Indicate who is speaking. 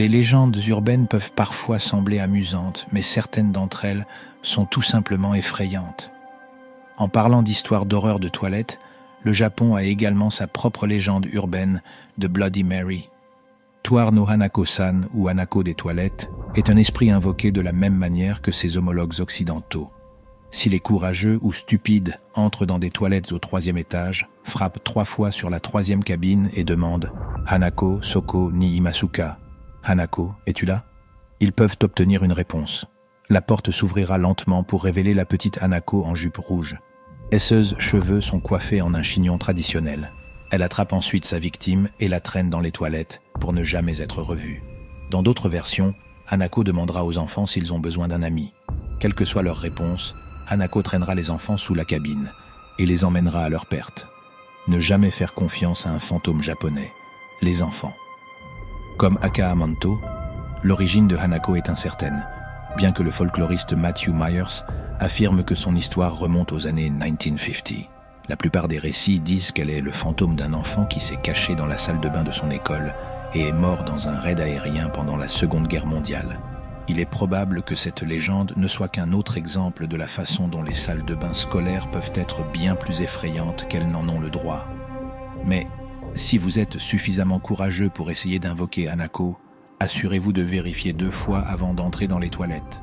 Speaker 1: Les légendes urbaines peuvent parfois sembler amusantes, mais certaines d'entre elles sont tout simplement effrayantes. En parlant d'histoires d'horreur de toilettes, le Japon a également sa propre légende urbaine de Bloody Mary. Toir no Hanako-san ou Hanako des toilettes est un esprit invoqué de la même manière que ses homologues occidentaux. S'il est courageux ou stupide entre dans des toilettes au troisième étage, frappe trois fois sur la troisième cabine et demande Hanako, Soko, ni Imasuka. Hanako, es-tu là? Ils peuvent obtenir une réponse. La porte s'ouvrira lentement pour révéler la petite Hanako en jupe rouge. Esseuse cheveux sont coiffés en un chignon traditionnel. Elle attrape ensuite sa victime et la traîne dans les toilettes pour ne jamais être revue. Dans d'autres versions, Hanako demandera aux enfants s'ils ont besoin d'un ami. Quelle que soit leur réponse, Hanako traînera les enfants sous la cabine et les emmènera à leur perte. Ne jamais faire confiance à un fantôme japonais, les enfants. Comme Akaamanto, l'origine de Hanako est incertaine, bien que le folkloriste Matthew Myers affirme que son histoire remonte aux années 1950. La plupart des récits disent qu'elle est le fantôme d'un enfant qui s'est caché dans la salle de bain de son école et est mort dans un raid aérien pendant la Seconde Guerre mondiale il est probable que cette légende ne soit qu'un autre exemple de la façon dont les salles de bain scolaires peuvent être bien plus effrayantes qu'elles n'en ont le droit. Mais si vous êtes suffisamment courageux pour essayer d'invoquer Anako, assurez-vous de vérifier deux fois avant d'entrer dans les toilettes.